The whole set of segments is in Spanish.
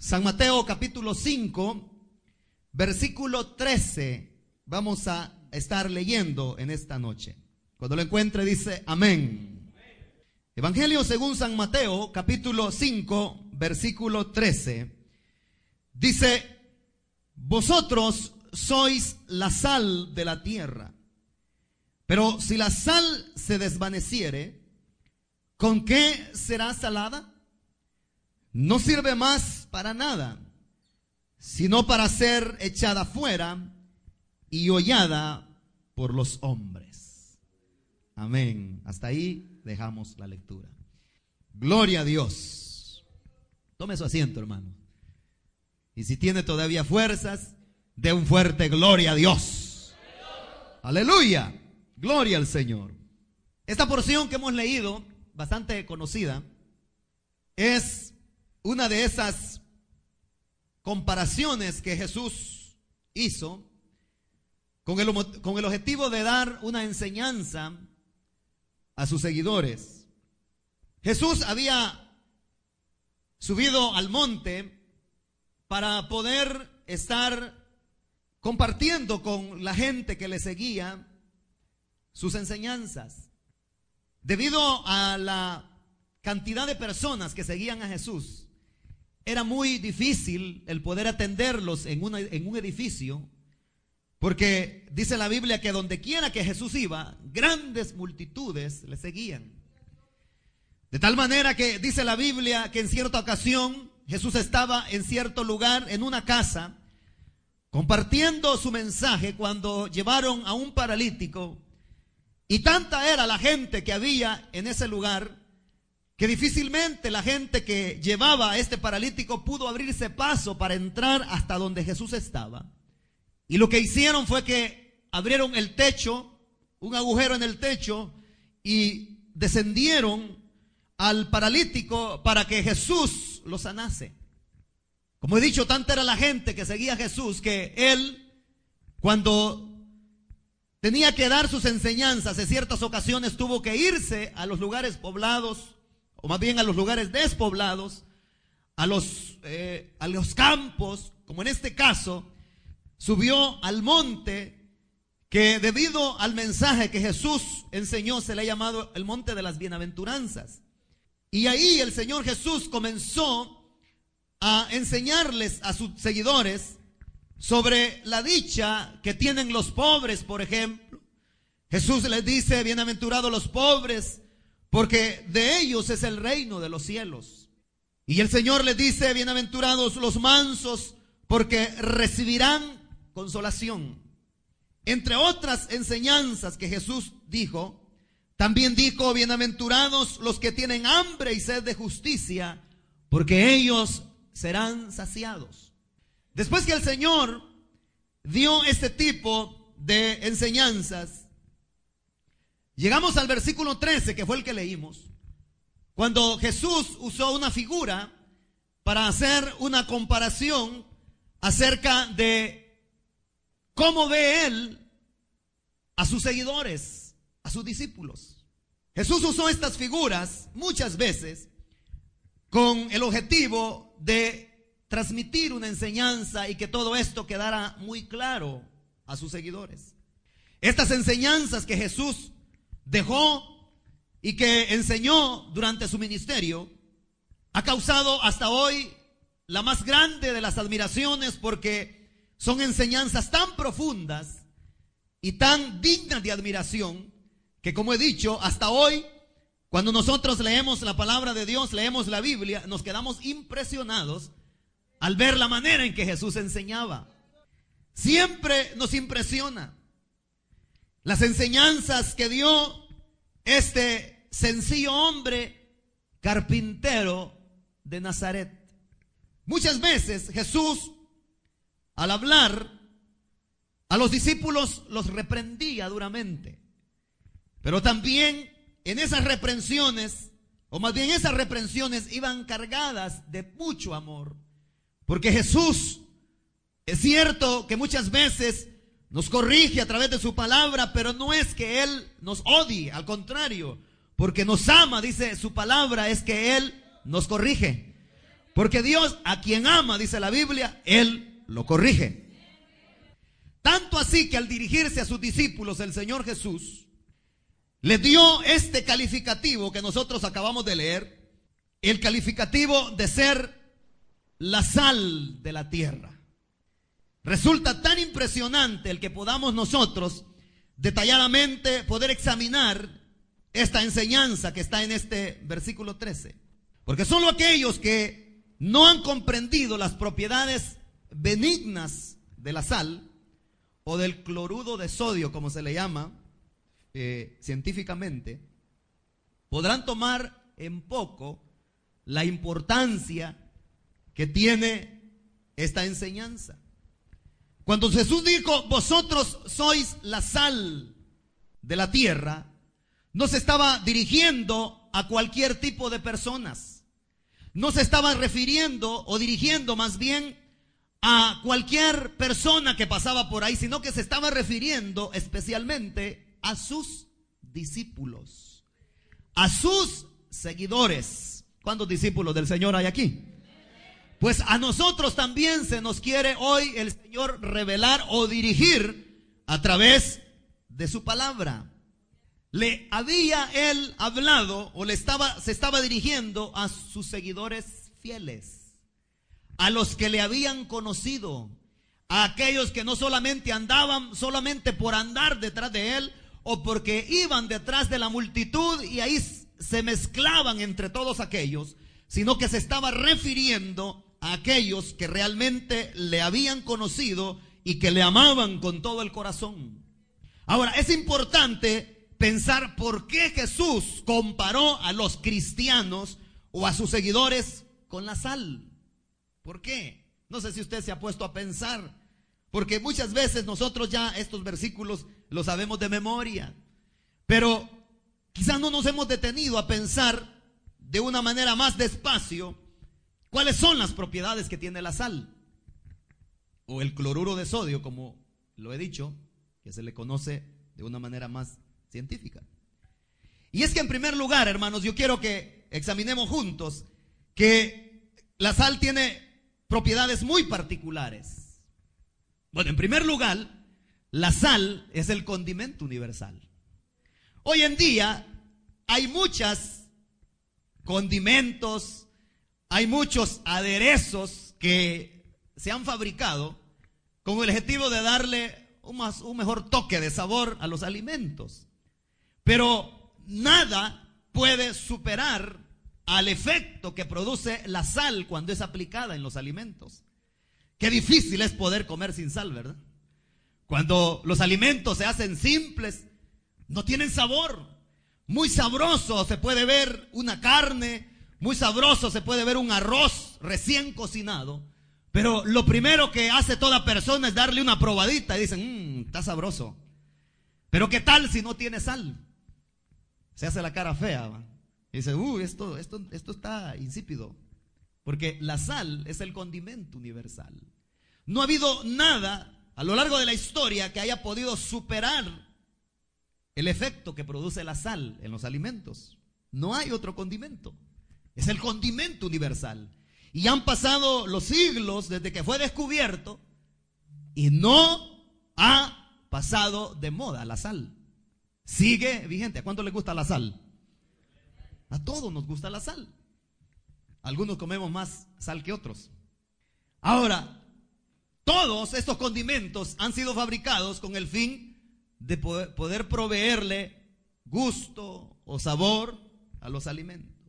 San Mateo capítulo 5, versículo 13. Vamos a estar leyendo en esta noche. Cuando lo encuentre dice amén. Evangelio según San Mateo capítulo 5, versículo 13. Dice, vosotros sois la sal de la tierra. Pero si la sal se desvaneciere, ¿con qué será salada? no sirve más para nada, sino para ser echada fuera y hollada por los hombres. Amén. Hasta ahí dejamos la lectura. Gloria a Dios. Tome su asiento, hermano. Y si tiene todavía fuerzas, de un fuerte gloria a Dios. Aleluya. Gloria al Señor. Esta porción que hemos leído, bastante conocida, es una de esas comparaciones que Jesús hizo con el, con el objetivo de dar una enseñanza a sus seguidores. Jesús había subido al monte para poder estar compartiendo con la gente que le seguía sus enseñanzas. Debido a la cantidad de personas que seguían a Jesús, era muy difícil el poder atenderlos en, en un edificio, porque dice la Biblia que donde quiera que Jesús iba, grandes multitudes le seguían. De tal manera que dice la Biblia que en cierta ocasión Jesús estaba en cierto lugar, en una casa, compartiendo su mensaje cuando llevaron a un paralítico. Y tanta era la gente que había en ese lugar que difícilmente la gente que llevaba a este paralítico pudo abrirse paso para entrar hasta donde Jesús estaba. Y lo que hicieron fue que abrieron el techo, un agujero en el techo, y descendieron al paralítico para que Jesús lo sanase. Como he dicho, tanta era la gente que seguía a Jesús que él, cuando tenía que dar sus enseñanzas, en ciertas ocasiones tuvo que irse a los lugares poblados, o más bien a los lugares despoblados, a los, eh, a los campos, como en este caso, subió al monte que debido al mensaje que Jesús enseñó se le ha llamado el monte de las bienaventuranzas. Y ahí el Señor Jesús comenzó a enseñarles a sus seguidores sobre la dicha que tienen los pobres, por ejemplo. Jesús les dice, bienaventurados los pobres, porque de ellos es el reino de los cielos. Y el Señor les dice, bienaventurados los mansos, porque recibirán consolación. Entre otras enseñanzas que Jesús dijo, también dijo, bienaventurados los que tienen hambre y sed de justicia, porque ellos serán saciados. Después que el Señor dio este tipo de enseñanzas, Llegamos al versículo 13, que fue el que leímos, cuando Jesús usó una figura para hacer una comparación acerca de cómo ve él a sus seguidores, a sus discípulos. Jesús usó estas figuras muchas veces con el objetivo de transmitir una enseñanza y que todo esto quedara muy claro a sus seguidores. Estas enseñanzas que Jesús dejó y que enseñó durante su ministerio, ha causado hasta hoy la más grande de las admiraciones porque son enseñanzas tan profundas y tan dignas de admiración que como he dicho, hasta hoy, cuando nosotros leemos la palabra de Dios, leemos la Biblia, nos quedamos impresionados al ver la manera en que Jesús enseñaba. Siempre nos impresiona las enseñanzas que dio este sencillo hombre carpintero de Nazaret. Muchas veces Jesús, al hablar, a los discípulos los reprendía duramente. Pero también en esas reprensiones, o más bien esas reprensiones iban cargadas de mucho amor. Porque Jesús, es cierto que muchas veces nos corrige a través de su palabra, pero no es que Él nos odie, al contrario, porque nos ama, dice su palabra, es que Él nos corrige. Porque Dios a quien ama, dice la Biblia, Él lo corrige. Tanto así que al dirigirse a sus discípulos, el Señor Jesús le dio este calificativo que nosotros acabamos de leer, el calificativo de ser la sal de la tierra. Resulta tan impresionante el que podamos nosotros detalladamente poder examinar esta enseñanza que está en este versículo 13. Porque solo aquellos que no han comprendido las propiedades benignas de la sal o del cloruro de sodio, como se le llama eh, científicamente, podrán tomar en poco la importancia que tiene esta enseñanza. Cuando Jesús dijo, vosotros sois la sal de la tierra, no se estaba dirigiendo a cualquier tipo de personas. No se estaba refiriendo o dirigiendo más bien a cualquier persona que pasaba por ahí, sino que se estaba refiriendo especialmente a sus discípulos, a sus seguidores. ¿Cuántos discípulos del Señor hay aquí? Pues a nosotros también se nos quiere hoy el Señor revelar o dirigir a través de su palabra. Le había él hablado o le estaba se estaba dirigiendo a sus seguidores fieles, a los que le habían conocido, a aquellos que no solamente andaban solamente por andar detrás de él o porque iban detrás de la multitud y ahí se mezclaban entre todos aquellos, sino que se estaba refiriendo a aquellos que realmente le habían conocido y que le amaban con todo el corazón. Ahora, es importante pensar por qué Jesús comparó a los cristianos o a sus seguidores con la sal. ¿Por qué? No sé si usted se ha puesto a pensar, porque muchas veces nosotros ya estos versículos los sabemos de memoria, pero quizás no nos hemos detenido a pensar de una manera más despacio ¿Cuáles son las propiedades que tiene la sal? O el cloruro de sodio, como lo he dicho, que se le conoce de una manera más científica. Y es que en primer lugar, hermanos, yo quiero que examinemos juntos que la sal tiene propiedades muy particulares. Bueno, en primer lugar, la sal es el condimento universal. Hoy en día hay muchas condimentos, hay muchos aderezos que se han fabricado con el objetivo de darle un, más, un mejor toque de sabor a los alimentos. Pero nada puede superar al efecto que produce la sal cuando es aplicada en los alimentos. Qué difícil es poder comer sin sal, ¿verdad? Cuando los alimentos se hacen simples, no tienen sabor. Muy sabroso se puede ver una carne, muy sabroso, se puede ver un arroz recién cocinado, pero lo primero que hace toda persona es darle una probadita y dicen, mmm, está sabroso. Pero ¿qué tal si no tiene sal? Se hace la cara fea. Y dice, uh, esto, esto, esto está insípido. Porque la sal es el condimento universal. No ha habido nada a lo largo de la historia que haya podido superar el efecto que produce la sal en los alimentos. No hay otro condimento. Es el condimento universal. Y han pasado los siglos desde que fue descubierto y no ha pasado de moda la sal. Sigue vigente. ¿A cuánto le gusta la sal? A todos nos gusta la sal. Algunos comemos más sal que otros. Ahora, todos estos condimentos han sido fabricados con el fin de poder, proveerle gusto o sabor a los alimentos.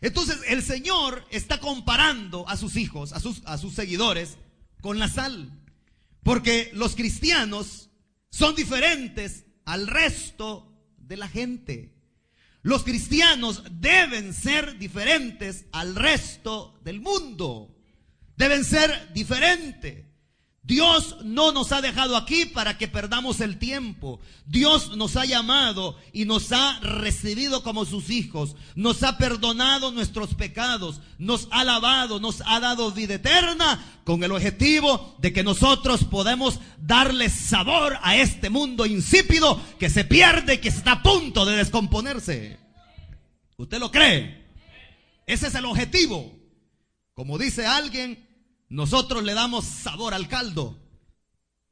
Entonces el Señor está comparando a sus hijos, a sus, a sus seguidores, con la sal. Porque los cristianos son diferentes al resto de la gente. Los cristianos deben ser diferentes al resto del mundo. deben ser diferentes. Dios no nos ha dejado aquí para que perdamos el tiempo. Dios nos ha llamado y nos ha recibido como sus hijos. Nos ha perdonado nuestros pecados. Nos ha lavado, nos ha dado vida eterna con el objetivo de que nosotros podemos darle sabor a este mundo insípido que se pierde y que está a punto de descomponerse. ¿Usted lo cree? Ese es el objetivo. Como dice alguien, nosotros le damos sabor al caldo.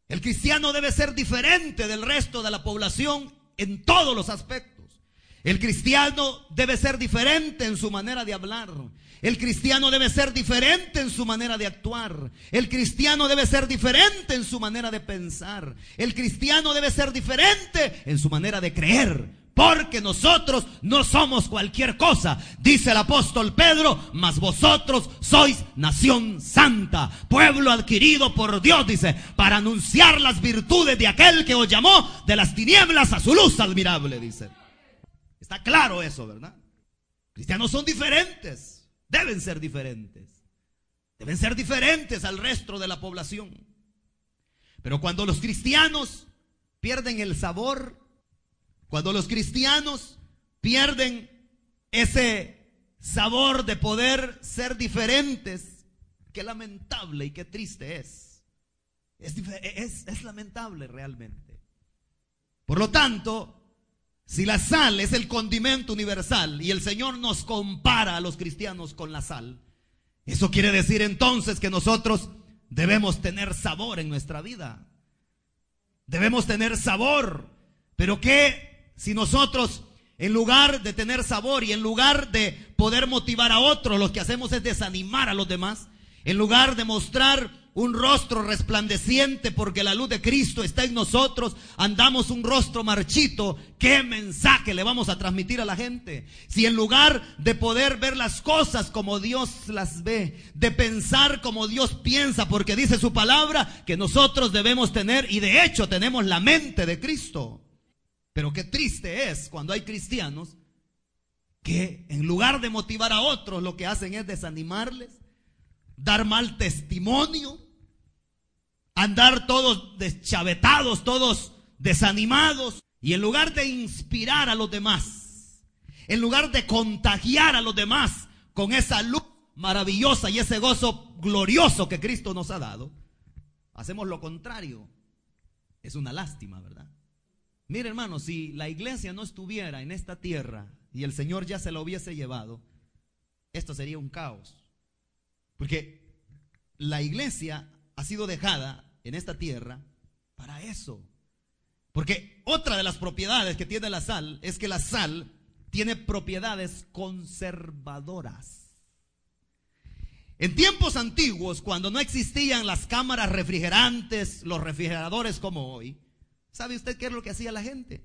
El cristiano debe ser diferente del resto de la población en todos los aspectos. El cristiano debe ser diferente en su manera de hablar. El cristiano debe ser diferente en su manera de actuar. El cristiano debe ser diferente en su manera de pensar. El cristiano debe ser diferente en su manera de creer porque nosotros no somos cualquier cosa, dice el apóstol Pedro, mas vosotros sois nación santa, pueblo adquirido por Dios, dice, para anunciar las virtudes de aquel que os llamó de las tinieblas a su luz admirable, dice. Está claro eso, ¿verdad? Cristianos son diferentes, deben ser diferentes, deben ser diferentes al resto de la población. Pero cuando los cristianos pierden el sabor cuando los cristianos pierden ese sabor de poder ser diferentes, qué lamentable y qué triste es. Es, es, lamentable realmente. Por lo tanto, si la sal es el condimento universal y el Señor nos compara a los cristianos con la sal, eso quiere decir entonces que nosotros debemos tener sabor en nuestra vida. Debemos tener sabor. Pero ¿qué si nosotros, en lugar de tener sabor y en lugar de poder motivar a otros, lo que hacemos es desanimar a los demás, en lugar de mostrar un rostro resplandeciente porque la luz de Cristo está en nosotros, andamos un rostro marchito, ¿qué mensaje le vamos a transmitir a la gente? Si en lugar de poder ver las cosas como Dios las ve, de pensar como Dios piensa, porque dice su palabra que nosotros debemos tener, y de hecho tenemos la mente de Cristo. Pero qué triste es cuando hay cristianos que en lugar de motivar a otros lo que hacen es desanimarles, dar mal testimonio, andar todos deschavetados, todos desanimados, y en lugar de inspirar a los demás, en lugar de contagiar a los demás con esa luz maravillosa y ese gozo glorioso que Cristo nos ha dado, hacemos lo contrario. Es una lástima, ¿verdad? Mire hermano, si la iglesia no estuviera en esta tierra y el Señor ya se la hubiese llevado, esto sería un caos. Porque la iglesia ha sido dejada en esta tierra para eso. Porque otra de las propiedades que tiene la sal es que la sal tiene propiedades conservadoras. En tiempos antiguos, cuando no existían las cámaras refrigerantes, los refrigeradores como hoy, ¿Sabe usted qué es lo que hacía la gente?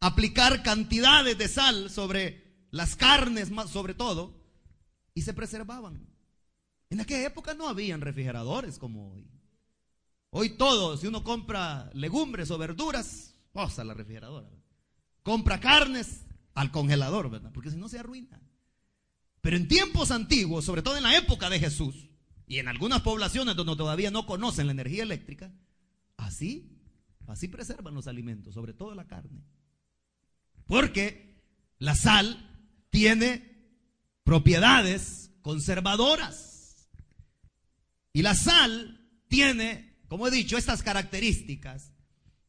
Aplicar cantidades de sal sobre las carnes, sobre todo, y se preservaban. En aquella época no habían refrigeradores como hoy. Hoy todo, si uno compra legumbres o verduras, posa la refrigeradora. Compra carnes al congelador, ¿verdad? Porque si no se arruina. Pero en tiempos antiguos, sobre todo en la época de Jesús, y en algunas poblaciones donde todavía no conocen la energía eléctrica, así Así preservan los alimentos, sobre todo la carne. Porque la sal tiene propiedades conservadoras. Y la sal tiene, como he dicho, estas características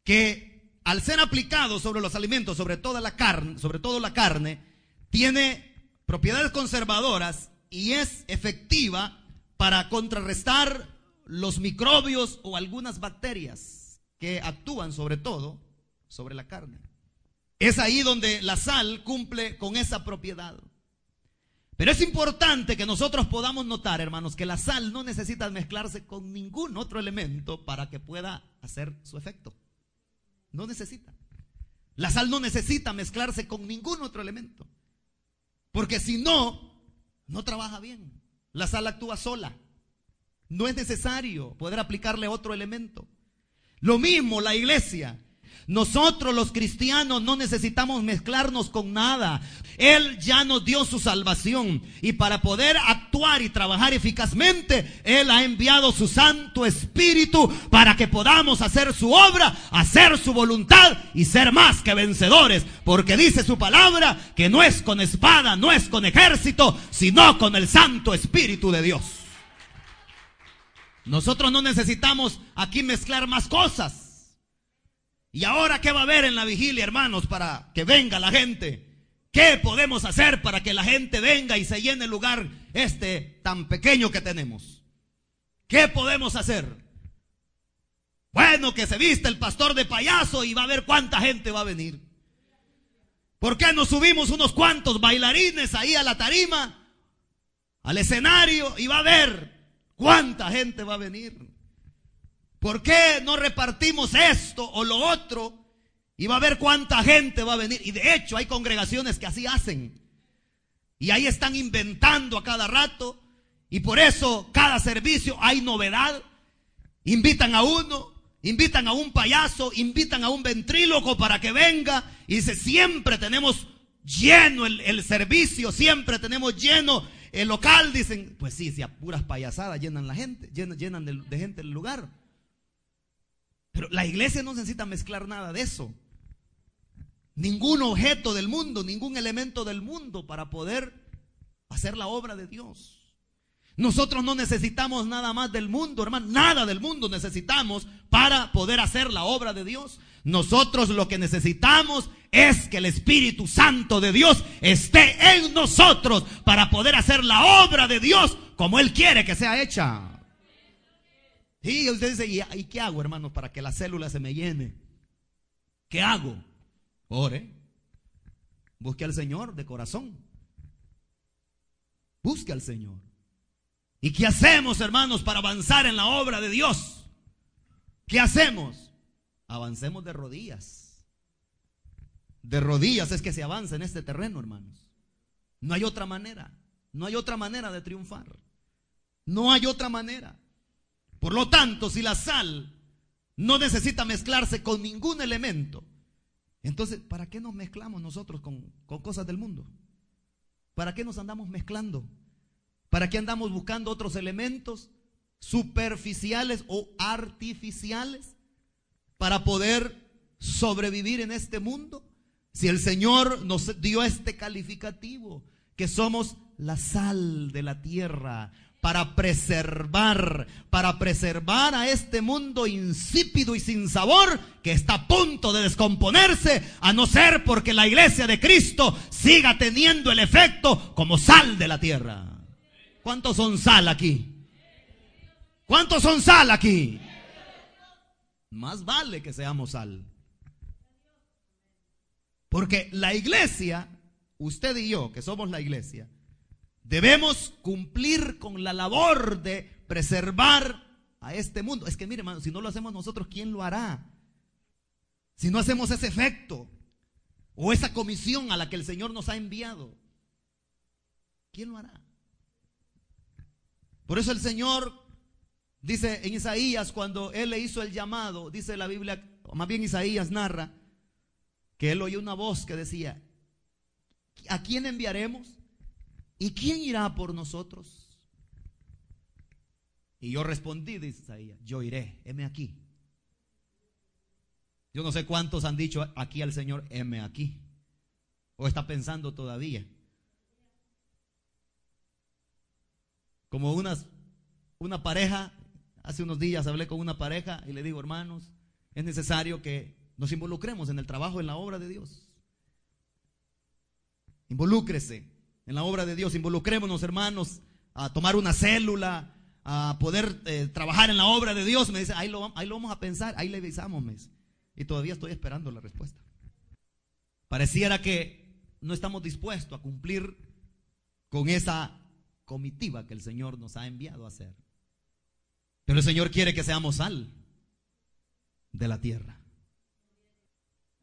que al ser aplicado sobre los alimentos, sobre toda la carne, sobre todo la carne, tiene propiedades conservadoras y es efectiva para contrarrestar los microbios o algunas bacterias que actúan sobre todo sobre la carne. Es ahí donde la sal cumple con esa propiedad. Pero es importante que nosotros podamos notar, hermanos, que la sal no necesita mezclarse con ningún otro elemento para que pueda hacer su efecto. No necesita. La sal no necesita mezclarse con ningún otro elemento. Porque si no, no trabaja bien. La sal actúa sola. No es necesario poder aplicarle otro elemento. Lo mismo la iglesia. Nosotros los cristianos no necesitamos mezclarnos con nada. Él ya nos dio su salvación y para poder actuar y trabajar eficazmente, Él ha enviado su Santo Espíritu para que podamos hacer su obra, hacer su voluntad y ser más que vencedores. Porque dice su palabra que no es con espada, no es con ejército, sino con el Santo Espíritu de Dios. Nosotros no necesitamos aquí mezclar más cosas. ¿Y ahora qué va a haber en la vigilia, hermanos, para que venga la gente? ¿Qué podemos hacer para que la gente venga y se llene el lugar este tan pequeño que tenemos? ¿Qué podemos hacer? Bueno, que se viste el pastor de payaso y va a ver cuánta gente va a venir. ¿Por qué no subimos unos cuantos bailarines ahí a la tarima, al escenario y va a ver cuánta gente va a venir? ¿Por qué no repartimos esto o lo otro? Y va a ver cuánta gente va a venir. Y de hecho hay congregaciones que así hacen. Y ahí están inventando a cada rato. Y por eso cada servicio hay novedad. Invitan a uno, invitan a un payaso, invitan a un ventríloco para que venga. Y dice, siempre tenemos lleno el, servicio, siempre tenemos lleno el local. Dicen, pues sí, si a puras payasadas llenan la gente, llenan, llenan de gente el lugar. Pero la iglesia no necesita mezclar nada de eso. Ningún objeto del mundo, ningún elemento del mundo para poder hacer la obra de Dios. Nosotros no necesitamos nada más del mundo, hermano. Nada del mundo necesitamos para poder hacer la obra de Dios. Nosotros lo que necesitamos es que el Espíritu Santo de Dios esté en nosotros para poder hacer la obra de Dios como Él quiere que sea hecha. Y usted dice, ¿y qué hago, hermano, para que la célula se me llene? ¿Qué hago? Ore. Busque al Señor de corazón. Busque al Señor. ¿Y qué hacemos, hermanos, para avanzar en la obra de Dios? ¿Qué hacemos? Avancemos de rodillas. De rodillas es que se avanza en este terreno, hermanos. No hay otra manera. No hay otra manera de triunfar. No hay otra manera. Por lo tanto, si la sal no necesita mezclarse con ningún elemento, entonces, ¿para qué nos mezclamos nosotros con, cosas del mundo? ¿Para qué nos andamos mezclando? ¿Para qué andamos buscando otros elementos superficiales o artificiales para poder sobrevivir en este mundo? Si el Señor nos dio este calificativo, que somos la sal de la tierra, para preservar, para preservar a este mundo insípido y sin sabor que está a punto de descomponerse, a no ser porque la iglesia de Cristo siga teniendo el efecto como sal de la tierra. ¿Cuántos son sal aquí? ¿Cuántos son sal aquí? Más vale que seamos sal. Porque la iglesia, usted y yo, que somos la iglesia, Debemos cumplir con la labor de preservar a este mundo. Es que mire, hermano, si no lo hacemos nosotros, ¿quién lo hará? Si no hacemos ese efecto o esa comisión a la que el Señor nos ha enviado, ¿quién lo hará? Por eso el Señor dice en Isaías, cuando Él le hizo el llamado, dice la Biblia, o más bien Isaías narra, que Él oyó una voz que decía, ¿a quién enviaremos? ¿Y quién irá por nosotros? Y yo respondí, dice Isaías, yo iré, heme aquí. Yo no sé cuántos han dicho aquí al Señor, heme aquí. O está pensando todavía. Como una pareja, hace unos días hablé con una pareja y le digo, hermanos, es necesario que nos involucremos en el trabajo, en la obra de Dios. Involúcrese en la obra de Dios. Involucrémonos, hermanos, a tomar una célula, a poder eh, trabajar en la obra de Dios. Me dice, ahí lo, vamos a pensar, ahí le avisamos. Y todavía estoy esperando la respuesta. Pareciera que no estamos dispuestos a cumplir con esa comitiva que el Señor nos ha enviado a hacer. Pero el Señor quiere que seamos sal de la tierra.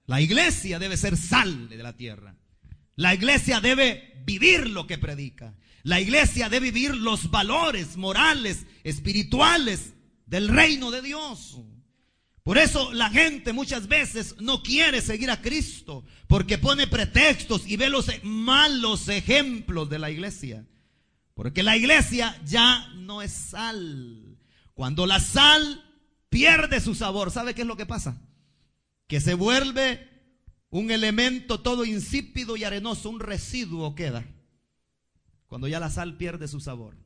La iglesia debe ser sal de la tierra. La iglesia debe vivir lo que predica. La iglesia debe vivir los valores morales, espirituales del reino de Dios. Por eso la gente muchas veces no quiere seguir a Cristo, porque pone pretextos y ve los malos ejemplos de la iglesia. Porque la iglesia ya no es sal. Cuando la sal pierde su sabor, ¿sabe qué es lo que pasa? Que se vuelve un elemento todo insípido y arenoso, un residuo queda. Cuando ya la sal pierde su sabor.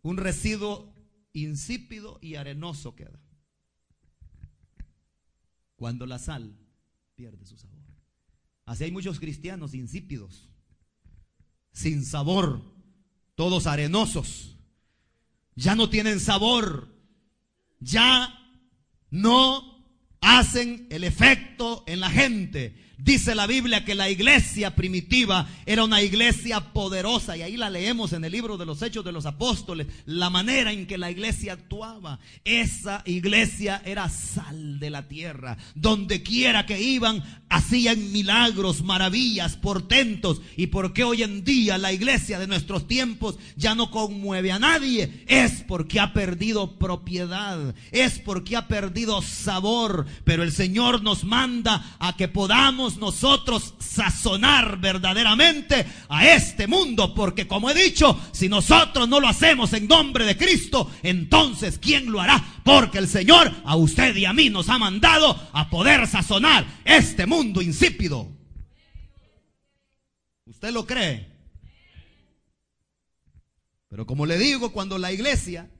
Un residuo insípido y arenoso queda. Cuando la sal pierde su sabor. Así hay muchos cristianos insípidos, sin sabor, todos arenosos. Ya no tienen sabor, ya no hacen el efecto en la gente. Dice la Biblia que la iglesia primitiva era una iglesia poderosa y ahí la leemos en el libro de los Hechos de los Apóstoles, la manera en que la iglesia actuaba. Esa iglesia era sal de la tierra. Donde quiera que iban, hacían milagros, maravillas, portentos. ¿Y por qué hoy en día la iglesia de nuestros tiempos ya no conmueve a nadie? Es porque ha perdido propiedad, es porque ha perdido sabor. Pero el Señor nos manda a que podamos nosotros sazonar verdaderamente a este mundo, porque como he dicho, si nosotros no lo hacemos en nombre de Cristo, entonces ¿quién lo hará? Porque el Señor a usted y a mí nos ha mandado a poder sazonar este mundo insípido. ¿Usted lo cree? Pero como le digo, cuando la iglesia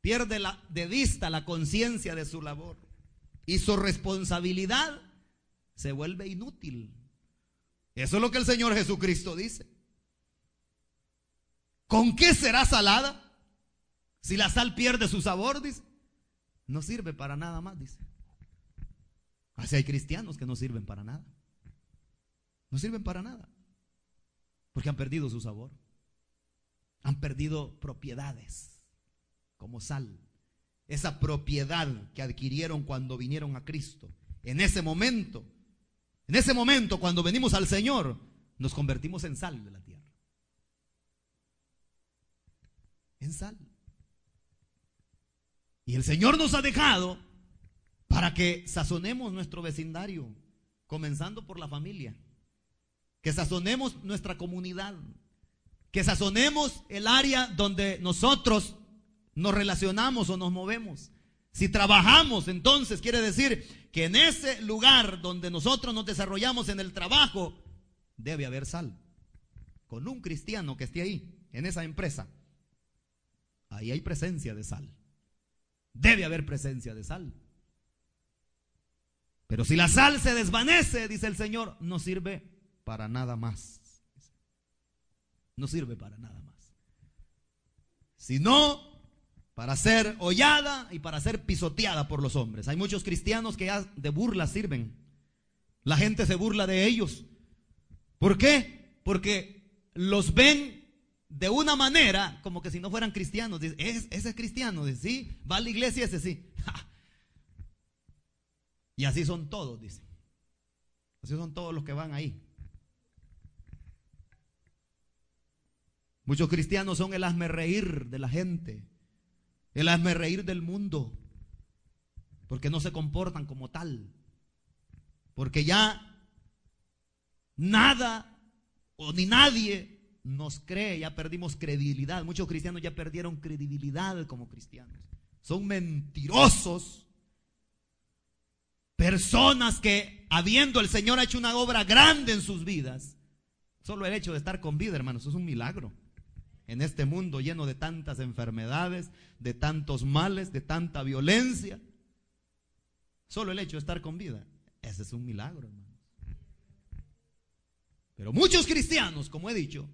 pierde la, de vista la conciencia de su labor y su responsabilidad, se vuelve inútil. Eso es lo que el Señor Jesucristo dice. ¿Con qué será salada? Si la sal pierde su sabor, dice. No sirve para nada más, dice. Así hay cristianos que no sirven para nada. No sirven para nada. Porque han perdido su sabor. Han perdido propiedades como sal. Esa propiedad que adquirieron cuando vinieron a Cristo. En ese momento en ese momento, cuando venimos al Señor, nos convertimos en sal de la tierra. En sal. Y el Señor nos ha dejado para que sazonemos nuestro vecindario, comenzando por la familia. Que sazonemos nuestra comunidad. Que sazonemos el área donde nosotros nos relacionamos o nos movemos. Si trabajamos, entonces quiere decir que en ese lugar donde nosotros nos desarrollamos en el trabajo, debe haber sal. Con un cristiano que esté ahí, en esa empresa, ahí hay presencia de sal. Debe haber presencia de sal. Pero si la sal se desvanece, dice el Señor, no sirve para nada más. No sirve para nada más. Si no para ser hollada y para ser pisoteada por los hombres. Hay muchos cristianos que ya de burla sirven. La gente se burla de ellos. ¿Por qué? Porque los ven de una manera como que si no fueran cristianos. Dice, ese es cristiano, dice, sí, va a la iglesia ese sí. y así son todos, dice. Así son todos los que van ahí. Muchos cristianos son el hazme reír de la gente el hazme reír del mundo, porque no se comportan como tal, porque ya nada o ni nadie nos cree, ya perdimos credibilidad. Muchos cristianos ya perdieron credibilidad como cristianos. Son mentirosos. Personas que, habiendo el Señor hecho una obra grande en sus vidas, solo el hecho de estar con vida, hermanos, es un milagro en este mundo lleno de tantas enfermedades, de tantos males, de tanta violencia. Solo el hecho de estar con vida, ese es un milagro, hermanos. Pero muchos cristianos, como he dicho,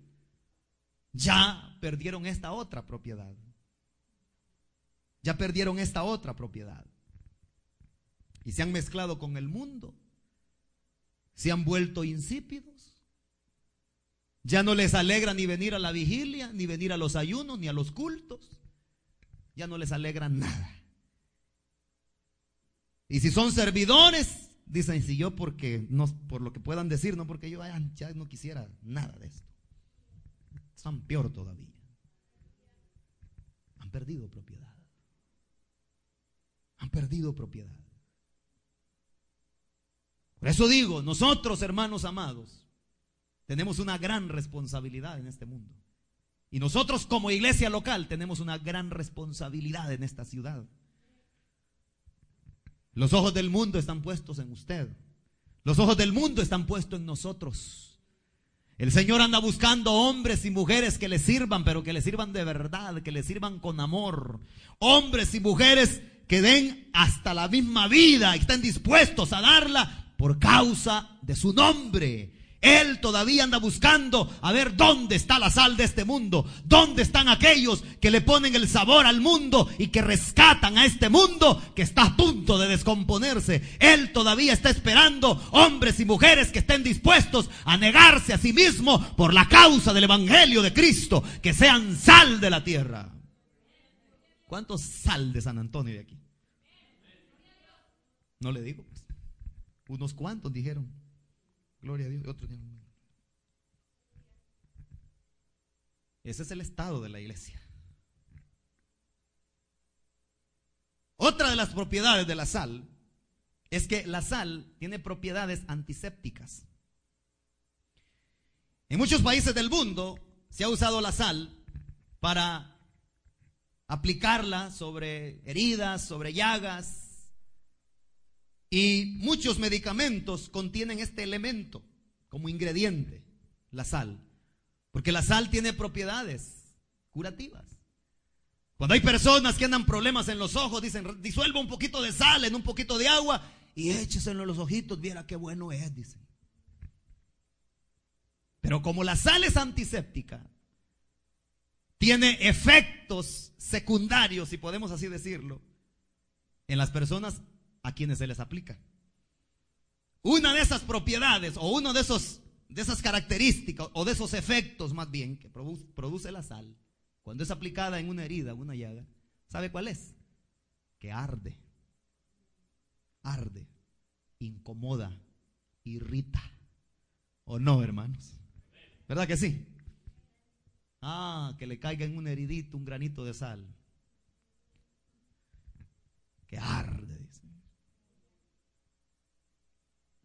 ya perdieron esta otra propiedad. Ya perdieron esta otra propiedad. Y se han mezclado con el mundo. Se han vuelto insípidos ya no les alegra ni venir a la vigilia, ni venir a los ayunos, ni a los cultos. Ya no les alegra nada. Y si son servidores, dicen, si yo porque, no, por lo que puedan decir, no porque yo ya no quisiera nada de esto. Están peor todavía. Han perdido propiedad. perdido propiedad. Por eso digo, nosotros hermanos amados, tenemos una gran responsabilidad en este mundo. Y nosotros como iglesia local tenemos una gran responsabilidad en esta ciudad. Los ojos del mundo están puestos en usted. Los ojos del mundo están puestos en nosotros. El Señor anda buscando hombres y mujeres que le sirvan, pero que le sirvan de verdad, que le sirvan con amor. Hombres y mujeres que den hasta la misma vida y estén dispuestos a darla por causa de su nombre. Él todavía anda buscando a ver dónde está la sal de este mundo, dónde están aquellos que le ponen el sabor al mundo y que rescatan a este mundo que está a punto de descomponerse. Él todavía está esperando hombres y mujeres que estén dispuestos a negarse a sí mismo por la causa del Evangelio de Cristo, que sean sal de la tierra. ¿Cuántos sal de San Antonio de aquí? No le digo, pues. Unos cuantos dijeron. Gloria a Dios. Otro Ese es el estado de la iglesia. Otra de las propiedades de la sal es que la sal tiene propiedades antisépticas. En muchos países del mundo se ha usado la sal para aplicarla sobre heridas, sobre llagas, y muchos medicamentos contienen este elemento como ingrediente, la sal. Porque la sal tiene propiedades curativas. Cuando hay personas que andan problemas en los ojos, dicen, disuelva un poquito de sal en un poquito de agua y écheselo en los ojitos, viera qué bueno es, dicen. Pero como la sal es antiséptica, tiene efectos secundarios, si podemos así decirlo, en las personas a quienes se les aplica. Una de esas propiedades o uno de esos de esas características o de esos efectos más bien que produce, la sal cuando es aplicada en una herida, una llaga, ¿sabe cuál es? Que arde. Arde, incomoda, irrita. ¿O no, hermanos? ¿Verdad que sí? Ah, que le caiga en un heridito un granito de sal. Que arde.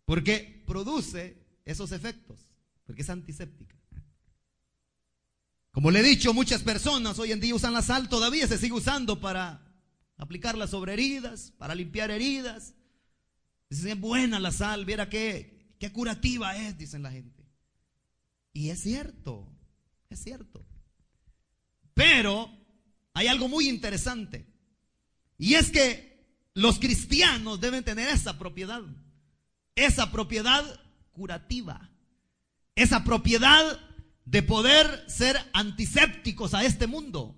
Porque produce esos efectos, porque es antiséptica. Como le he dicho, muchas personas hoy en día usan la sal, todavía se sigue usando para aplicarla sobre heridas, para limpiar heridas. Dicen, es buena la sal, viera qué, qué curativa es, dicen la gente. Y es cierto, es cierto. Pero hay algo muy interesante. Y es que los cristianos deben tener esa propiedad esa propiedad curativa, esa propiedad de poder ser antisépticos a este mundo,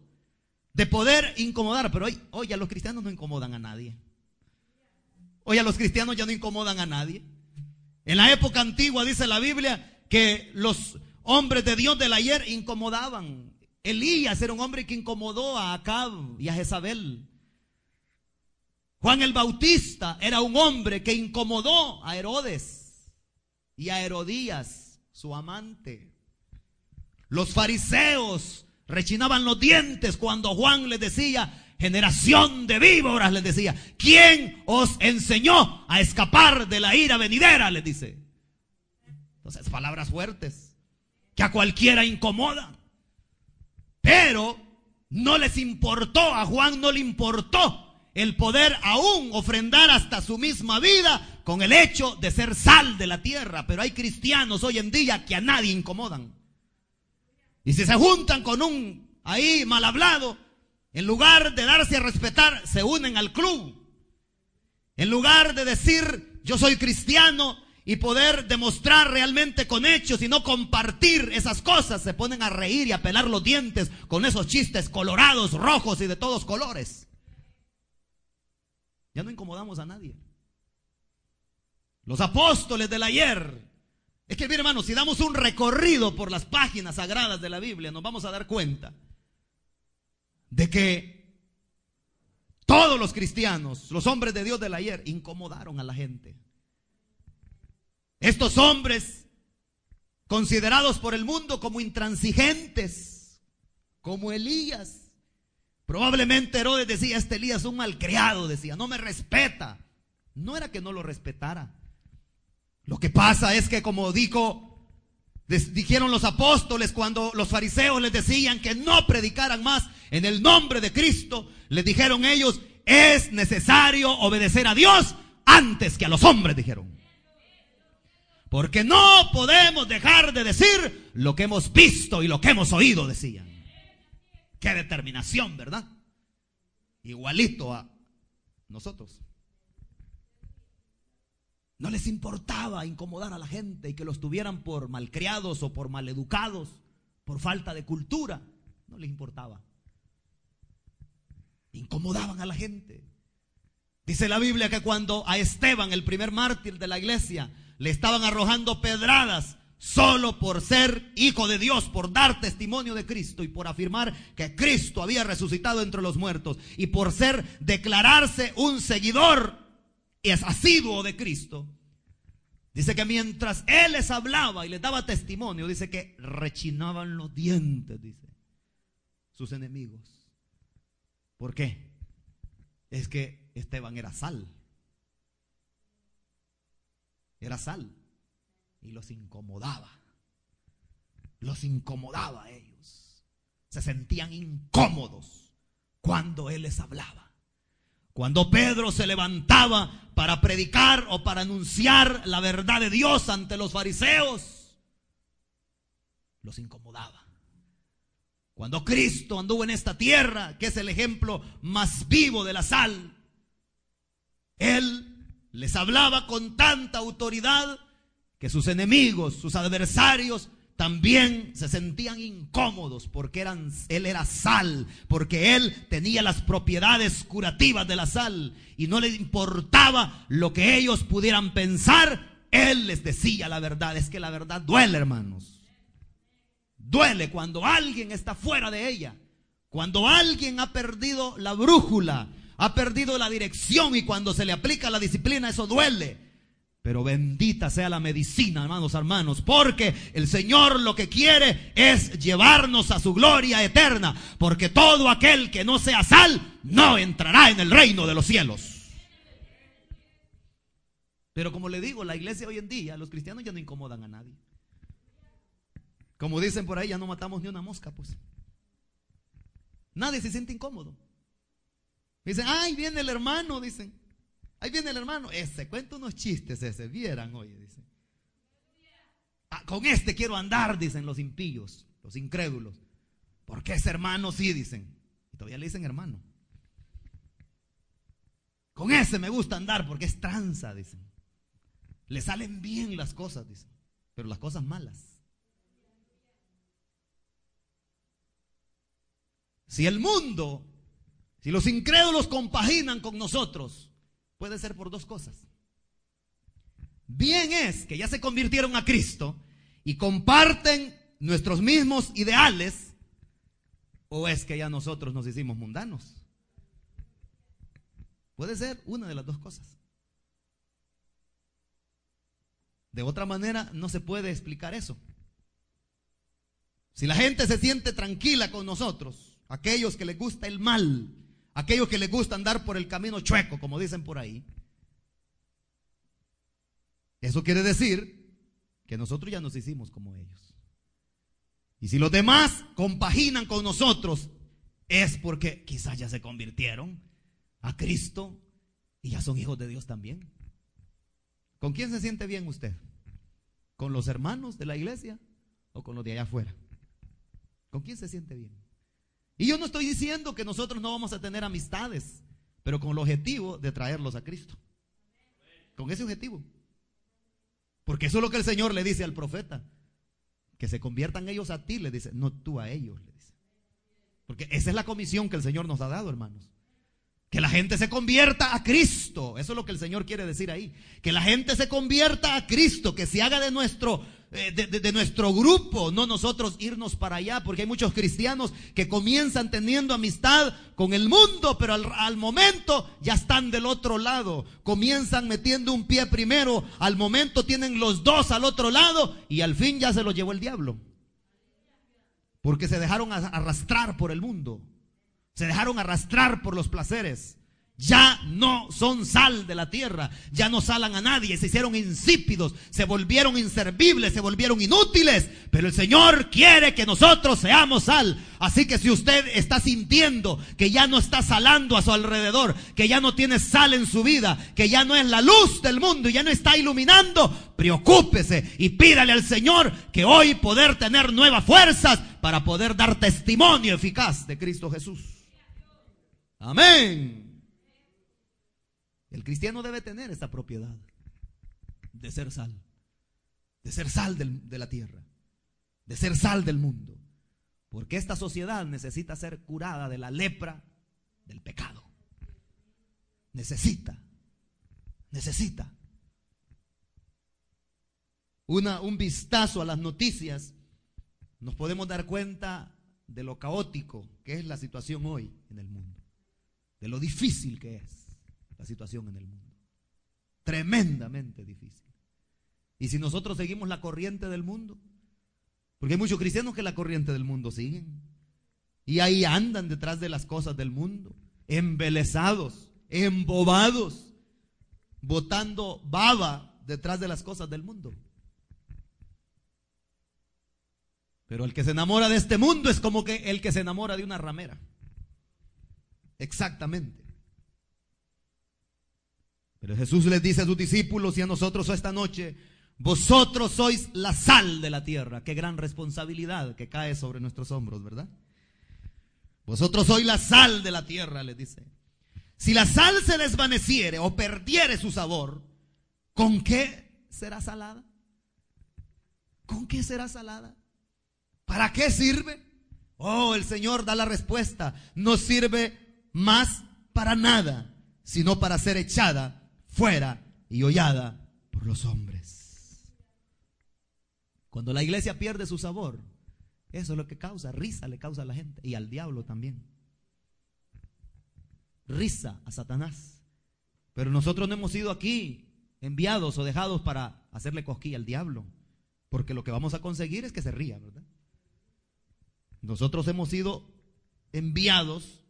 de poder incomodar. Pero hoy, ya los cristianos no incomodan a nadie. Hoy a los cristianos ya no incomodan a nadie. En la época antigua dice la Biblia que los hombres de Dios del ayer incomodaban. Elías era un hombre que incomodó a Acab y a Jezabel. Juan el Bautista era un hombre que incomodó a Herodes y a Herodías, su amante. Los fariseos rechinaban los dientes cuando Juan les decía, generación de víboras, les decía, ¿quién os enseñó a escapar de la ira venidera? Les dice. Entonces, palabras fuertes, que a cualquiera incomodan. Pero no les importó, a Juan no le importó el poder aún ofrendar hasta su misma vida con el hecho de ser sal de la tierra. Pero hay cristianos hoy en día que a nadie incomodan. Y si se juntan con un ahí mal hablado, en lugar de darse a respetar, se unen al club. En lugar de decir yo soy cristiano y poder demostrar realmente con hechos y no compartir esas cosas, se ponen a reír y a pelar los dientes con esos chistes colorados, rojos y de todos colores. Ya no incomodamos a nadie. Los apóstoles del ayer. Es que, mi hermano, si damos un recorrido por las páginas sagradas de la Biblia, nos vamos a dar cuenta de que todos los cristianos, los hombres de Dios del ayer, incomodaron a la gente. Estos hombres, considerados por el mundo como intransigentes, como Elías, Probablemente Herodes decía, este Elías es un malcriado, decía, no me respeta. No era que no lo respetara. Lo que pasa es que como dijo dijeron los apóstoles cuando los fariseos les decían que no predicaran más en el nombre de Cristo, les dijeron ellos, es necesario obedecer a Dios antes que a los hombres, dijeron. Porque no podemos dejar de decir lo que hemos visto y lo que hemos oído, decían. Qué determinación, ¿verdad? Igualito a nosotros. No les importaba incomodar a la gente y que los tuvieran por malcriados o por maleducados, por falta de cultura. No les importaba. Incomodaban a la gente. Dice la Biblia que cuando a Esteban, el primer mártir de la iglesia, le estaban arrojando pedradas solo por ser hijo de Dios, por dar testimonio de Cristo y por afirmar que Cristo había resucitado entre los muertos y por ser, declararse un seguidor es asiduo de Cristo. Dice que mientras Él les hablaba y les daba testimonio, dice que rechinaban los dientes, dice, sus enemigos. ¿Por qué? Es que Esteban era sal. Era sal. Y los incomodaba. Los incomodaba a ellos. Se sentían incómodos cuando Él les hablaba. Cuando Pedro se levantaba para predicar o para anunciar la verdad de Dios ante los fariseos, los incomodaba. Cuando Cristo anduvo en esta tierra, que es el ejemplo más vivo de la sal, Él les hablaba con tanta autoridad que sus enemigos, sus adversarios, también se sentían incómodos porque eran, él era sal, porque él tenía las propiedades curativas de la sal y no le importaba lo que ellos pudieran pensar, él les decía la verdad. Es que la verdad duele, hermanos. Duele cuando alguien está fuera de ella, cuando alguien ha perdido la brújula, ha perdido la dirección y cuando se le aplica la disciplina, eso duele. Pero bendita sea la medicina, hermanos, hermanos, porque el Señor lo que quiere es llevarnos a su gloria eterna, porque todo aquel que no sea sal no entrará en el reino de los cielos. Pero como le digo, la iglesia hoy en día, los cristianos ya no incomodan a nadie. Como dicen por ahí, ya no matamos ni una mosca, pues. Nadie se siente incómodo. Dicen, ay, viene el hermano, dicen. Ahí viene el hermano, ese cuenta unos chistes ese, vieran, oye, dice. Ah, con este quiero andar, dicen los impíos, los incrédulos. Porque ese hermano sí, dicen. Y todavía le dicen hermano. Con ese me gusta andar porque es tranza, dicen. Le salen bien las cosas, dicen. Pero las cosas malas. Si el mundo, si los incrédulos compaginan con nosotros, puede ser por dos cosas. Bien es que ya se convirtieron a Cristo y comparten nuestros mismos ideales, o es que ya nosotros nos hicimos mundanos. Puede ser una de las dos cosas. De otra manera no se puede explicar eso. Si la gente se siente tranquila con nosotros, aquellos que les gusta el mal, aquellos que les gusta andar por el camino chueco, como dicen por ahí. Eso quiere decir que nosotros ya nos hicimos como ellos. Y si los demás compaginan con nosotros, es porque quizás ya se convirtieron a Cristo y ya son hijos de Dios también. ¿Con quién se siente bien usted? ¿Con los hermanos de la iglesia o con los de allá afuera? ¿Con quién se siente bien? Y yo no estoy diciendo que nosotros no vamos a tener amistades, pero con el objetivo de traerlos a Cristo. Con ese objetivo. Porque eso es lo que el Señor le dice al profeta. Que se conviertan ellos a ti, le dice, no tú a ellos, le dice. Porque esa es la comisión que el Señor nos ha dado, hermanos. Que la gente se convierta a Cristo. Eso es lo que el Señor quiere decir ahí. Que la gente se convierta a Cristo, que se haga de nuestro, eh, de, nuestro grupo, no nosotros irnos para allá, porque hay muchos cristianos que comienzan teniendo amistad con el mundo, pero al, al momento ya están del otro lado. Comienzan metiendo un pie primero, al momento tienen los dos al otro lado y al fin ya se los llevó el diablo. Porque se dejaron arrastrar por el mundo. Se dejaron arrastrar por los placeres ya no son sal de la tierra, ya no salan a nadie, se hicieron insípidos, se volvieron inservibles, se volvieron inútiles, pero el Señor quiere que nosotros seamos sal. Así que si usted está sintiendo que ya no está salando a su alrededor, que ya no tiene sal en su vida, que ya no es la luz del mundo y ya no está iluminando, preocúpese y pídale al Señor que hoy poder tener nuevas fuerzas para poder dar testimonio eficaz de Cristo Jesús. Amén. El cristiano debe tener esta propiedad de ser sal, de ser sal de la tierra, de ser sal del mundo. Porque esta sociedad necesita ser curada de la lepra del pecado. Necesita, necesita. Una, un vistazo a las noticias, nos podemos dar cuenta de lo caótico que es la situación hoy en el mundo, de lo difícil que es la situación en el mundo. Tremendamente difícil. Y si nosotros seguimos la corriente del mundo, porque hay muchos cristianos que la corriente del mundo siguen, y ahí andan detrás de las cosas del mundo, embelesados, embobados, botando baba detrás de las cosas del mundo. Pero el que se enamora de este mundo es como que el que se enamora de una ramera. Exactamente. Pero Jesús les dice a sus discípulos y a nosotros esta noche, vosotros sois la sal de la tierra. Qué gran responsabilidad que cae sobre nuestros hombros, ¿verdad? Vosotros sois la sal de la tierra, les dice. Si la sal se desvaneciere o perdiere su sabor, ¿con qué será salada? ¿Con qué será salada? ¿Para qué sirve? Oh, el Señor da la respuesta. No sirve más para nada, sino para ser echada fuera y hollada por los hombres. Cuando la iglesia pierde su sabor, eso es lo que causa, risa le causa a la gente y al diablo también. Risa a Satanás. Pero nosotros no hemos sido aquí enviados o dejados para hacerle cosquilla al diablo, porque lo que vamos a conseguir es que se ría, ¿verdad? Nosotros hemos sido enviados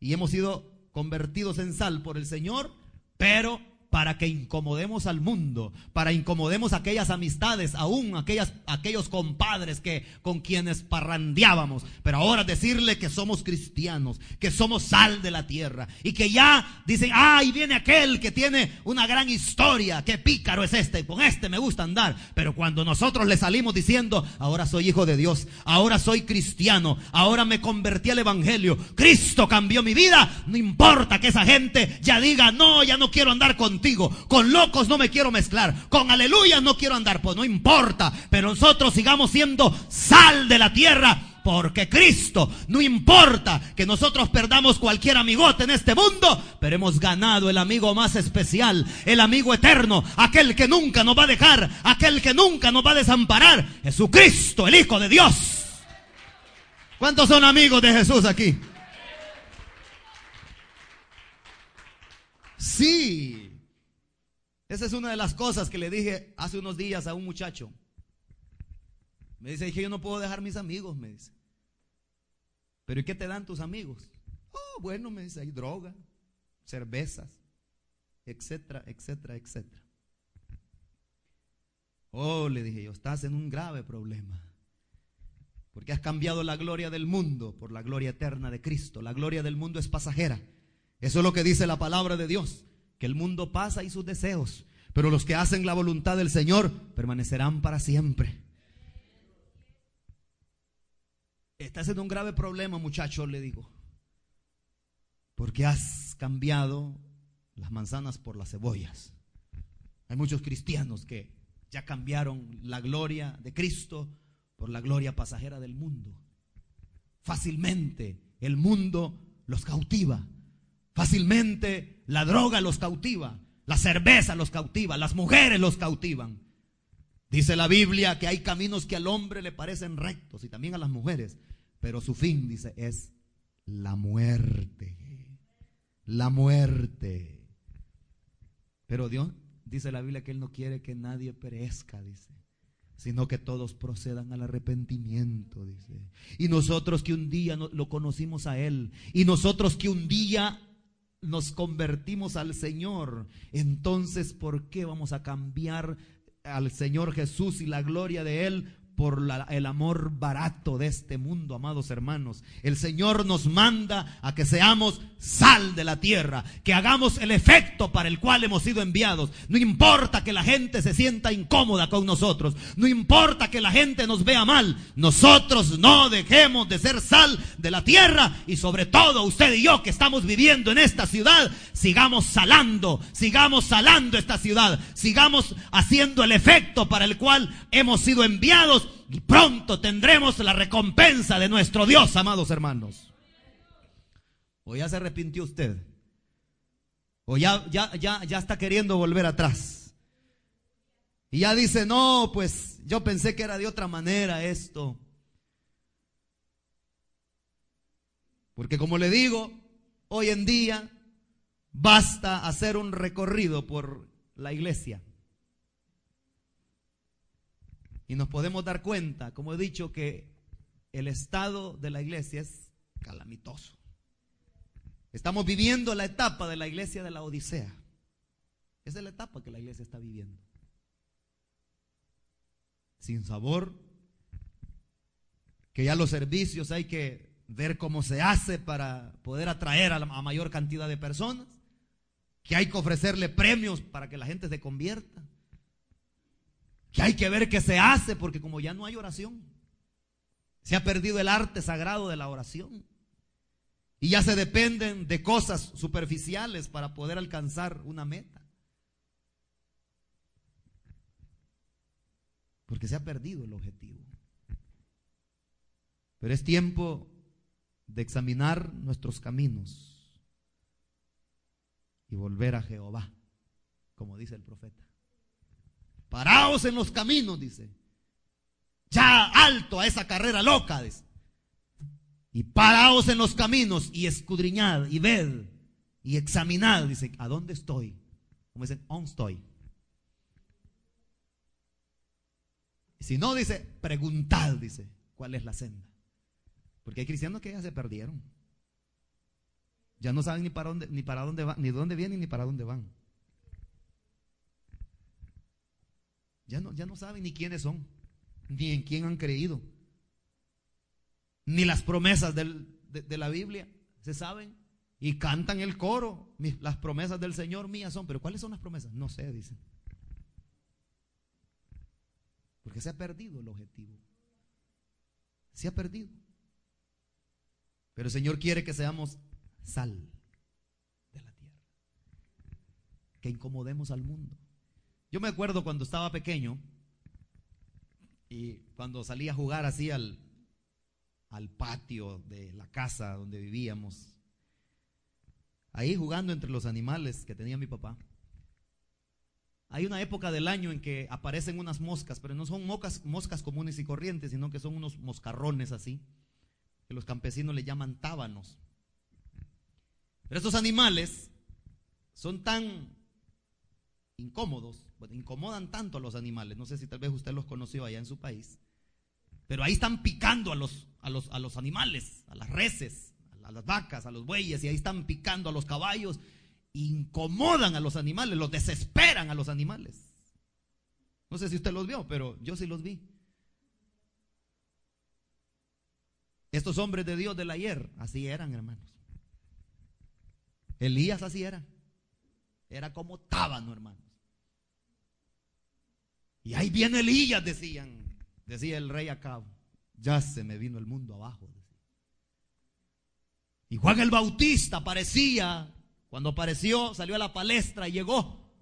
y hemos sido convertidos en sal por el Señor, pero para que incomodemos al mundo, para incomodemos aquellas amistades, aún aquellas, aquellos compadres que, con quienes parrandeábamos. Pero ahora decirle que somos cristianos, que somos sal de la tierra y que ya dicen, ah, ahí viene aquel que tiene una gran historia, qué pícaro es este, con este me gusta andar. Pero cuando nosotros le salimos diciendo, ahora soy hijo de Dios, ahora soy cristiano, ahora me convertí al Evangelio, Cristo cambió mi vida, no importa que esa gente ya diga, no, ya no quiero andar con con locos no me quiero mezclar. Con aleluya no quiero andar. Pues no importa. Pero nosotros sigamos siendo sal de la tierra. Porque Cristo, no importa que nosotros perdamos cualquier amigote en este mundo, pero hemos ganado el amigo más especial, el amigo eterno, aquel que nunca nos va a dejar, aquel que nunca nos va a desamparar, Jesucristo, el Hijo de Dios. ¿Cuántos son amigos de Jesús aquí? Sí, esa es una de las cosas que le dije hace unos días a un muchacho. Me dice, dije, yo no puedo dejar mis amigos, me dice. Pero ¿y qué te dan tus amigos? Oh, bueno, me dice, hay droga, cervezas, etcétera, etcétera, etcétera. Oh, le dije yo, estás en un grave problema. Porque has cambiado la gloria del mundo por la gloria eterna de Cristo. La gloria del mundo es pasajera. Eso es lo que dice la palabra de Dios que el mundo pasa y sus deseos, pero los que hacen la voluntad del Señor permanecerán para siempre. Estás en un grave problema, muchacho, le digo, porque has cambiado las manzanas por las cebollas. Hay muchos cristianos que ya cambiaron la gloria de Cristo por la gloria pasajera del mundo. Fácilmente el mundo los cautiva. Fácilmente la droga los cautiva, la cerveza los cautiva, las mujeres los cautivan. Dice la Biblia que hay caminos que al hombre le parecen rectos y también a las mujeres, pero su fin, dice, es la muerte. La muerte. Pero Dios, dice la Biblia, que Él no quiere que nadie perezca, dice, sino que todos procedan al arrepentimiento, dice. Y nosotros que un día lo conocimos a Él, y nosotros que un día nos convertimos al Señor, entonces ¿por qué vamos a cambiar al Señor Jesús y la gloria de Él por el amor barato de este mundo, amados hermanos. El Señor nos manda a que seamos sal de la tierra, que hagamos el efecto para el cual hemos sido enviados. No importa que la gente se sienta incómoda con nosotros, no importa que la gente nos vea mal, nosotros no dejemos de ser sal de la tierra y sobre todo usted y yo que estamos viviendo en esta ciudad, sigamos salando, sigamos salando esta ciudad, sigamos haciendo el efecto para el cual hemos sido enviados y pronto tendremos la recompensa de nuestro Dios, amados hermanos. O ya se arrepintió usted. O ya, ya, ya, ya está queriendo volver atrás. Y ya dice, no, pues yo pensé que era de otra manera esto. Porque como le digo, hoy en día basta hacer un recorrido por la iglesia. Y nos podemos dar cuenta, como he dicho, que el estado de la iglesia es calamitoso. Estamos viviendo la etapa de la iglesia de la Odisea. Esa es la etapa que la iglesia está viviendo. Sin sabor, que ya los servicios hay que ver cómo se hace para poder atraer a, la, a mayor cantidad de personas, que hay que ofrecerle premios para que la gente se convierta que hay que ver qué se hace, porque como ya no hay oración, se ha perdido el arte sagrado de la oración. Y ya se dependen de cosas superficiales para poder alcanzar una meta. Porque se ha perdido el objetivo. Pero es tiempo de examinar nuestros caminos y volver a Jehová, como dice el profeta. Paraos en los caminos, dice. Ya alto a esa carrera loca, dice. Y paraos en los caminos y escudriñad y ved y examinad, dice, ¿a dónde estoy? Como dicen, ¿dónde estoy? Si no, dice, preguntad, dice, ¿cuál es la senda? Porque hay cristianos que ya se perdieron. Ya no saben ni para dónde, ni para dónde van, ni dónde vienen, ni para dónde van. Ya no, ya no saben ni quiénes son, ni en quién han creído, ni las promesas de, la Biblia se saben y cantan el coro. Las promesas del Señor mías son, pero ¿cuáles son las promesas? No sé, dicen. Porque se ha perdido el objetivo. Se ha perdido. Pero el Señor quiere que seamos sal de la tierra. Que incomodemos al mundo. Yo me acuerdo cuando estaba pequeño y cuando salía a jugar así al, al patio de la casa donde vivíamos, ahí jugando entre los animales que tenía mi papá. Hay una época del año en que aparecen unas moscas, pero no son moscas, moscas comunes y corrientes, sino que son unos moscarrones así, que los campesinos le llaman tábanos. Pero estos animales son tan incómodos incomodan tanto a los animales. No sé si tal vez usted los conoció allá en su país. Pero ahí están picando a los, a los, a los animales, a las reses, a las vacas, a los bueyes, y ahí están picando a los caballos. Incomodan a los animales, los desesperan a los animales. No sé si usted los vio, pero yo sí los vi. Estos hombres de Dios del ayer, así eran, hermanos. Elías así era. Era como tábano, hermano. Y ahí viene Elías, decían, decía el rey Acab. Ya se me vino el mundo abajo. Y Juan el Bautista aparecía, cuando apareció, salió a la palestra y llegó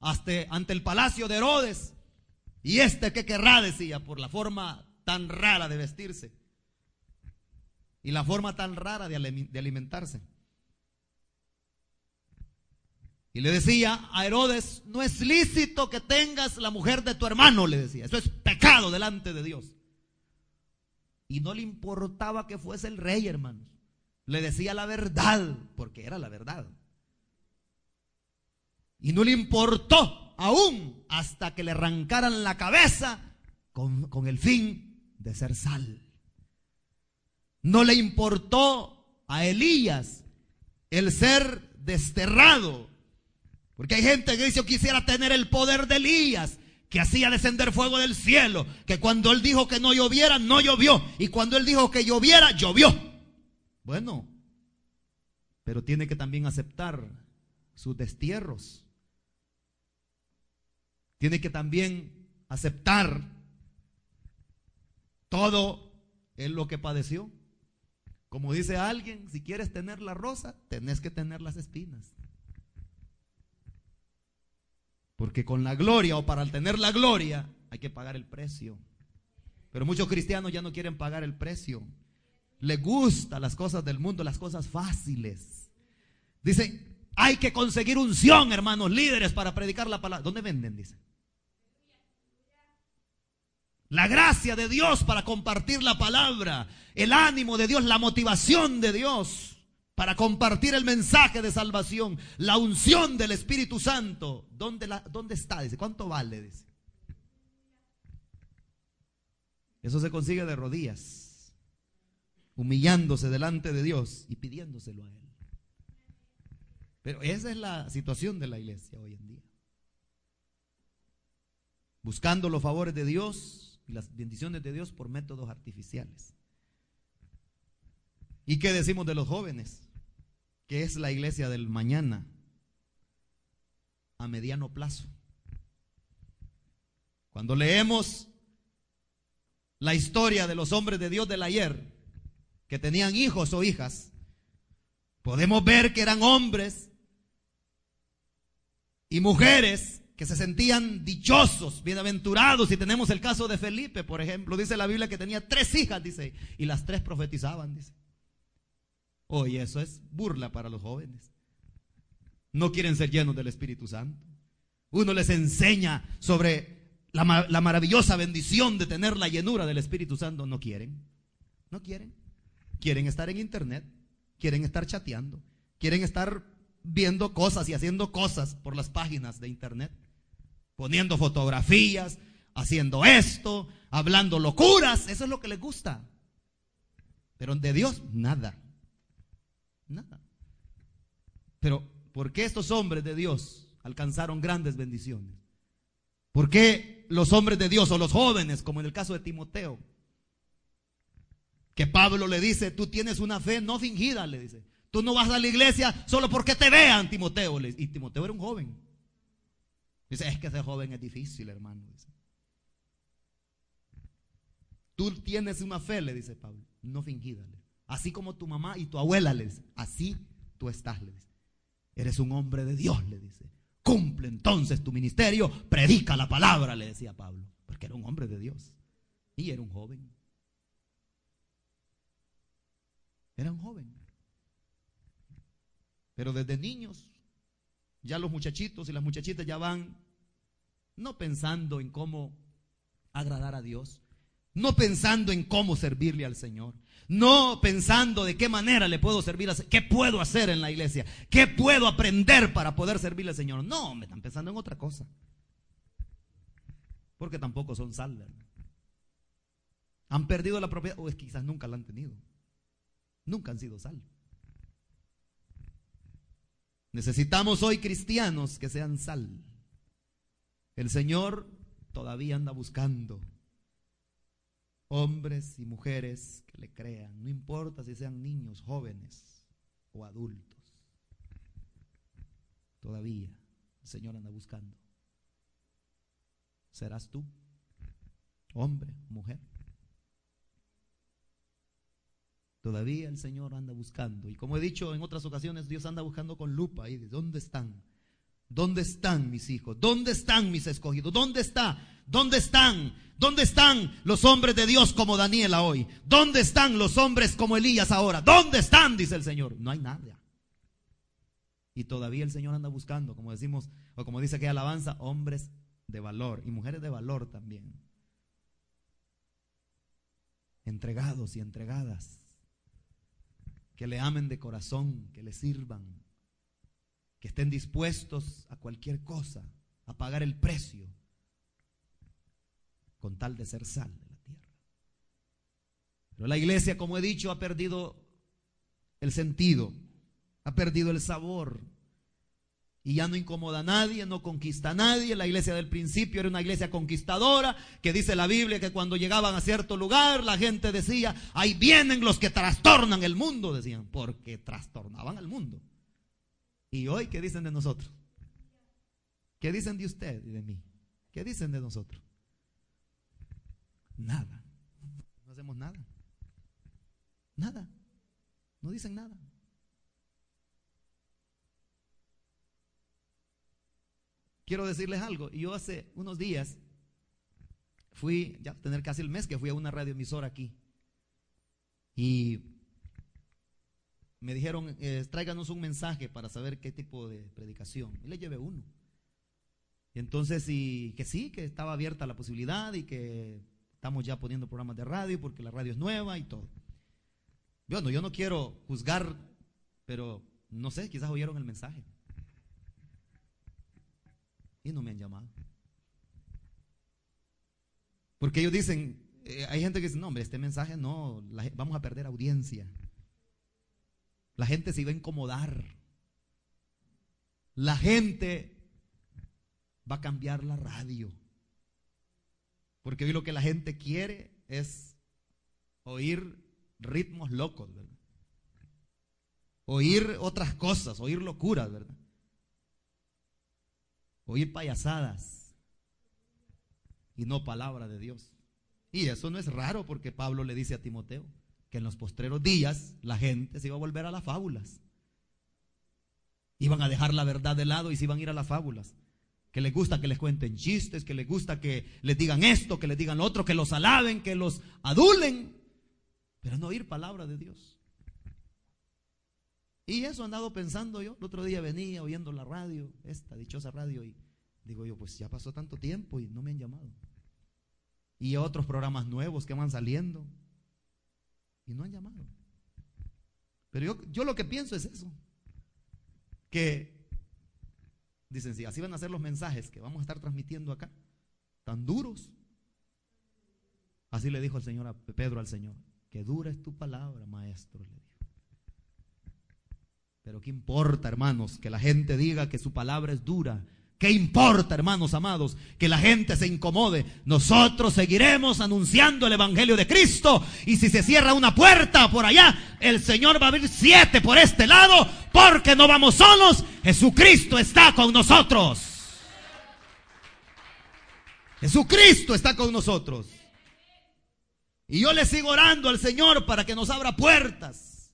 hasta ante el palacio de Herodes. Y este que querrá, decía, por la forma tan rara de vestirse y la forma tan rara de alimentarse. Y le decía a Herodes, no es lícito que tengas la mujer de tu hermano, le decía. Eso es pecado delante de Dios. Y no le importaba que fuese el rey, hermanos. Le decía la verdad, porque era la verdad. Y no le importó aún hasta que le arrancaran la cabeza con, con el fin de ser sal. No le importó a Elías el ser desterrado. Porque hay gente que dice, quisiera tener el poder de Elías, que hacía descender fuego del cielo, que cuando él dijo que no lloviera, no llovió, y cuando él dijo que lloviera, llovió. Bueno, pero tiene que también aceptar sus destierros. Tiene que también aceptar todo en lo que padeció. Como dice alguien, si quieres tener la rosa, tenés que tener las espinas. Porque con la gloria o para tener la gloria hay que pagar el precio. Pero muchos cristianos ya no quieren pagar el precio. Les gustan las cosas del mundo, las cosas fáciles. Dicen, hay que conseguir unción, hermanos, líderes para predicar la palabra. ¿Dónde venden? Dice. La gracia de Dios para compartir la palabra, el ánimo de Dios, la motivación de Dios para compartir el mensaje de salvación, la unción del Espíritu Santo. ¿Dónde, está? Dice, ¿cuánto vale? Dice. Eso se consigue de rodillas, humillándose delante de Dios y pidiéndoselo a Él. Pero esa es la situación de la iglesia hoy en día. Buscando los favores de Dios y las bendiciones de Dios por métodos artificiales. ¿Y qué decimos de los jóvenes? Es la iglesia del mañana a mediano plazo. Cuando leemos la historia de los hombres de Dios del ayer, que tenían hijos o hijas, podemos ver que eran hombres y mujeres que se sentían dichosos, bienaventurados. Y tenemos el caso de Felipe, por ejemplo. Dice la Biblia que tenía tres hijas, dice, y las tres profetizaban, dice. Oye, eso es burla para los jóvenes. No quieren ser llenos del Espíritu Santo. Uno les enseña sobre la, la maravillosa bendición de tener la llenura del Espíritu Santo. No quieren. No quieren. Quieren estar en internet. Quieren estar chateando. Quieren estar viendo cosas y haciendo cosas por las páginas de internet. Poniendo fotografías, haciendo esto, hablando locuras. Eso es lo que les gusta. Pero de Dios, nada. Nada. Pero, ¿por qué estos hombres de Dios alcanzaron grandes bendiciones? ¿Por qué los hombres de Dios o los jóvenes, como en el caso de Timoteo, que Pablo le dice, tú tienes una fe no fingida, le dice. Tú no vas a la iglesia solo porque te vean, Timoteo. Y Timoteo era un joven. Dice, es que ese joven es difícil, hermano. Tú tienes una fe, le dice Pablo, no fingida. Así como tu mamá y tu abuela, le dice. Así tú estás, le dice. Eres un hombre de Dios, le dice. Cumple entonces tu ministerio, predica la palabra, le decía Pablo. Porque era un hombre de Dios. Y era un joven. Era un joven. Pero desde niños, ya los muchachitos y las muchachitas ya van no pensando en cómo agradar a Dios, no pensando en cómo servirle al Señor, no pensando de qué manera le puedo servir, qué puedo hacer en la iglesia, qué puedo aprender para poder servirle al Señor. No, me están pensando en otra cosa. Porque tampoco son sal. Han perdido la propiedad, o es quizás nunca la han tenido. Nunca han sido sal. Necesitamos hoy cristianos que sean sal. El Señor todavía anda buscando hombres y mujeres que le crean, no importa si sean niños, jóvenes o adultos. Todavía el Señor anda buscando. ¿Serás tú, hombre, mujer? Todavía el Señor anda buscando. Y como he dicho en otras ocasiones, Dios anda buscando con lupa. Y ¿dónde están? ¿Dónde están mis hijos? ¿Dónde están mis escogidos? ¿Dónde está? ¿Dónde están? ¿Dónde están los hombres de Dios como Daniela hoy? ¿Dónde están los hombres como Elías ahora? ¿Dónde están? Dice el Señor. No hay nada. Y todavía el Señor anda buscando, como decimos, o como dice que alabanza, hombres de valor y mujeres de valor también. Entregados y entregadas que le amen de corazón, que le sirvan, que estén dispuestos a cualquier cosa, a pagar el precio, con tal de ser sal de la tierra. Pero la iglesia, como he dicho, ha perdido el sentido, ha perdido el sabor. Y ya no incomoda a nadie, no conquista a nadie. La iglesia del principio era una iglesia conquistadora, que dice la Biblia que cuando llegaban a cierto lugar, la gente decía, ahí vienen los que trastornan el mundo, decían, porque trastornaban el mundo. ¿Y hoy qué dicen de nosotros? ¿Qué dicen de usted y de mí? ¿Qué dicen de nosotros? Nada. No hacemos nada. Nada. No dicen nada. Quiero decirles algo. Yo hace unos días fui, ya tener casi el mes que fui a una radioemisora aquí. Y me dijeron, eh, tráiganos un mensaje para saber qué tipo de predicación. Y le llevé uno. Y entonces, y que sí, que estaba abierta la posibilidad y que estamos ya poniendo programas de radio porque la radio es nueva y todo. Bueno, yo no quiero juzgar, pero no sé, quizás oyeron el mensaje. Y no me han llamado. Porque ellos dicen, eh, hay gente que dice, no, hombre, este mensaje no, vamos a perder audiencia. La gente se iba a incomodar. La gente va a cambiar la radio. Porque hoy lo que la gente quiere es oír ritmos locos, ¿verdad? Oír otras cosas, oír locuras, ¿verdad? Oír payasadas y no palabra de Dios. Y eso no es raro porque Pablo le dice a Timoteo que en los postreros días la gente se iba a volver a las fábulas. Iban a dejar la verdad de lado y se iban a ir a las fábulas. Que les gusta que les cuenten chistes, que les gusta que les digan esto, que les digan lo otro, que los alaben, que los adulen, pero no oír palabra de Dios. Y eso andado pensando yo. El otro día venía oyendo la radio, esta dichosa radio, y digo yo, pues ya pasó tanto tiempo y no me han llamado. Y otros programas nuevos que van saliendo y no han llamado. Pero yo, yo lo que pienso es eso. Que, dicen, si así van a ser los mensajes que vamos a estar transmitiendo acá, tan duros. Así le dijo el Señor a Pedro al Señor, que dura es tu palabra, maestro, le dijo. Pero ¿qué importa, hermanos, que la gente diga que su palabra es dura? ¿Qué importa, hermanos amados, que la gente se incomode? Nosotros seguiremos anunciando el Evangelio de Cristo. Y si se cierra una puerta por allá, el Señor va a abrir siete por este lado, porque no vamos solos. Jesucristo está con nosotros. Jesucristo está con nosotros. Y yo le sigo orando al Señor para que nos abra puertas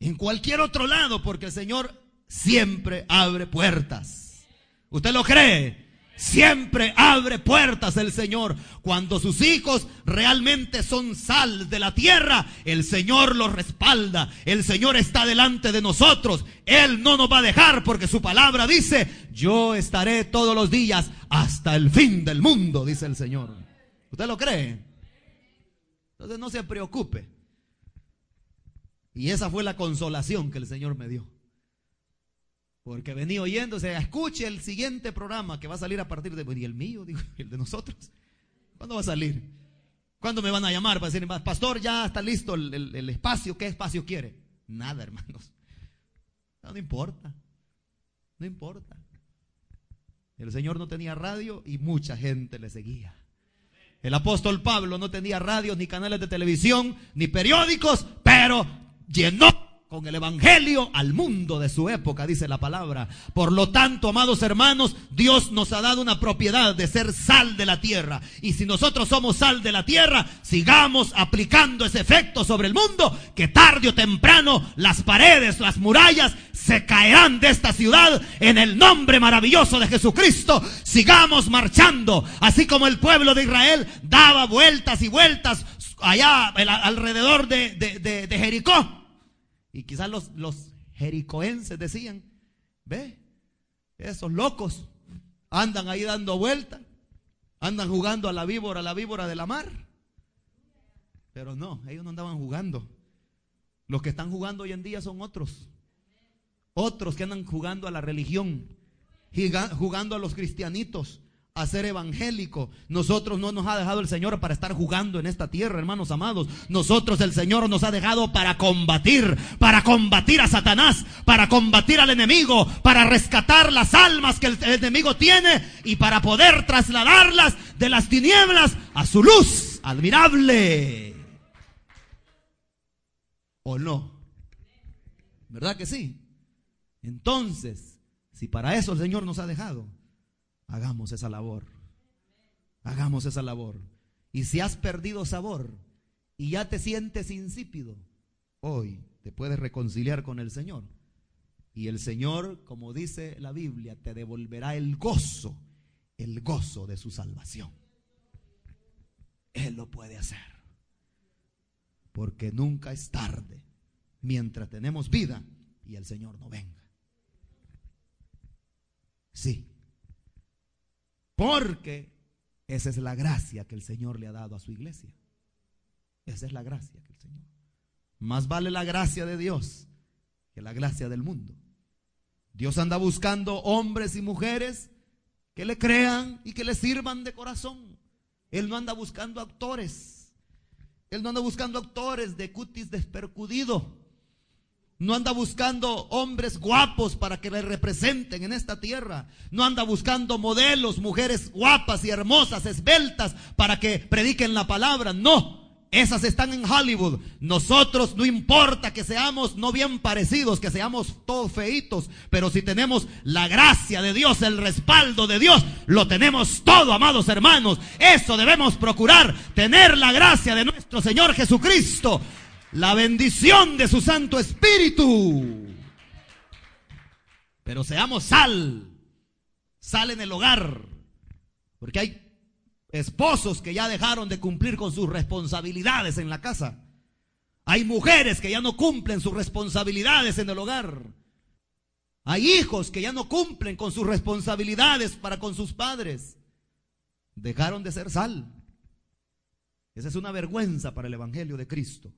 en cualquier otro lado, porque el Señor siempre abre puertas. ¿Usted lo cree? Siempre abre puertas el Señor. Cuando sus hijos realmente son sal de la tierra, el Señor los respalda. El Señor está delante de nosotros. Él no nos va a dejar porque su palabra dice, yo estaré todos los días hasta el fin del mundo, dice el Señor. ¿Usted lo cree? Entonces no se preocupe. Y esa fue la consolación que el Señor me dio. Porque venía oyéndose, escuche el siguiente programa que va a salir a partir de... Y el mío, digo, el de nosotros. ¿Cuándo va a salir? ¿Cuándo me van a llamar para decir, pastor, ya está listo el, espacio? ¿Qué espacio quiere? Nada, hermanos. No, no importa. No importa. El Señor no tenía radio y mucha gente le seguía. El apóstol Pablo no tenía radio, ni canales de televisión, ni periódicos, pero llenó con el Evangelio al mundo de su época, dice la palabra. Por lo tanto, amados hermanos, Dios nos ha dado una propiedad de ser sal de la tierra. Y si nosotros somos sal de la tierra, sigamos aplicando ese efecto sobre el mundo, que tarde o temprano las paredes, las murallas se caerán de esta ciudad en el nombre maravilloso de Jesucristo. Sigamos marchando, así como el pueblo de Israel daba vueltas y vueltas allá alrededor de, de Jericó y quizás los, los jericoenses decían, ve, esos locos andan ahí dando vueltas, andan jugando a la víbora, a la víbora de la mar. Pero no, ellos no andaban jugando. Los que están jugando hoy en día son otros. Otros que andan jugando a la religión, jugando a los cristianitos, a ser evangélico. Nosotros no nos ha dejado el Señor para estar jugando en esta tierra, hermanos amados. Nosotros el Señor nos ha dejado para combatir, para combatir a Satanás, para combatir al enemigo, para rescatar las almas que el enemigo tiene y para poder trasladarlas de las tinieblas a su luz admirable. ¿O no? ¿Verdad que sí? Entonces, si para eso el Señor nos ha dejado, hagamos esa labor. Hagamos esa labor. Y si has perdido sabor y ya te sientes insípido, hoy te puedes reconciliar con el Señor. Y el Señor, como dice la Biblia, te devolverá el gozo, el gozo de su salvación. Él lo puede hacer. Porque nunca es tarde mientras tenemos vida y el Señor no venga. Sí. Porque esa es la gracia que el Señor le ha dado a su iglesia. Esa es la gracia que el Señor. Más vale la gracia de Dios que la gracia del mundo. Dios anda buscando hombres y mujeres que le crean y que le sirvan de corazón. Él no anda buscando actores. Él no anda buscando actores de cutis despercudido. No anda buscando hombres guapos para que le representen en esta tierra. No anda buscando modelos, mujeres guapas y hermosas, esbeltas, para que prediquen la palabra. No. Esas están en Hollywood. Nosotros no importa que seamos no bien parecidos, que seamos todos feitos, pero si tenemos la gracia de Dios, el respaldo de Dios, lo tenemos todo, amados hermanos. Eso debemos procurar, tener la gracia de nuestro Señor Jesucristo la bendición de su Santo Espíritu. Pero seamos sal, sal en el hogar, porque hay esposos que ya dejaron de cumplir con sus responsabilidades en la casa. Hay mujeres que ya no cumplen sus responsabilidades en el hogar. Hay hijos que ya no cumplen con sus responsabilidades para con sus padres. Dejaron de ser sal. Esa es una vergüenza para el Evangelio de Cristo.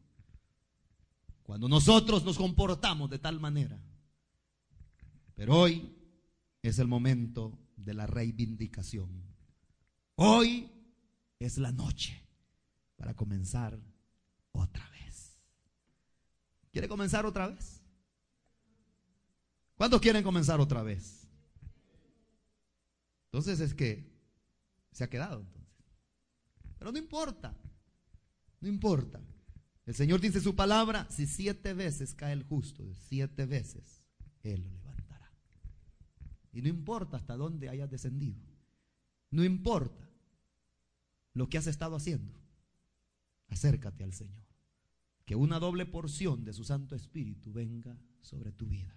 Cuando nosotros nos comportamos de tal manera. Pero hoy es el momento de la reivindicación. Hoy es la noche para comenzar otra vez. ¿Quiere comenzar otra vez? ¿Cuántos quieren comenzar otra vez? Entonces es que se ha quedado entonces. Pero no importa. No importa. El Señor dice su palabra, si siete veces cae el justo, siete veces Él lo levantará. Y no importa hasta dónde hayas descendido, no importa lo que has estado haciendo, acércate al Señor. Que una doble porción de su Santo Espíritu venga sobre tu vida.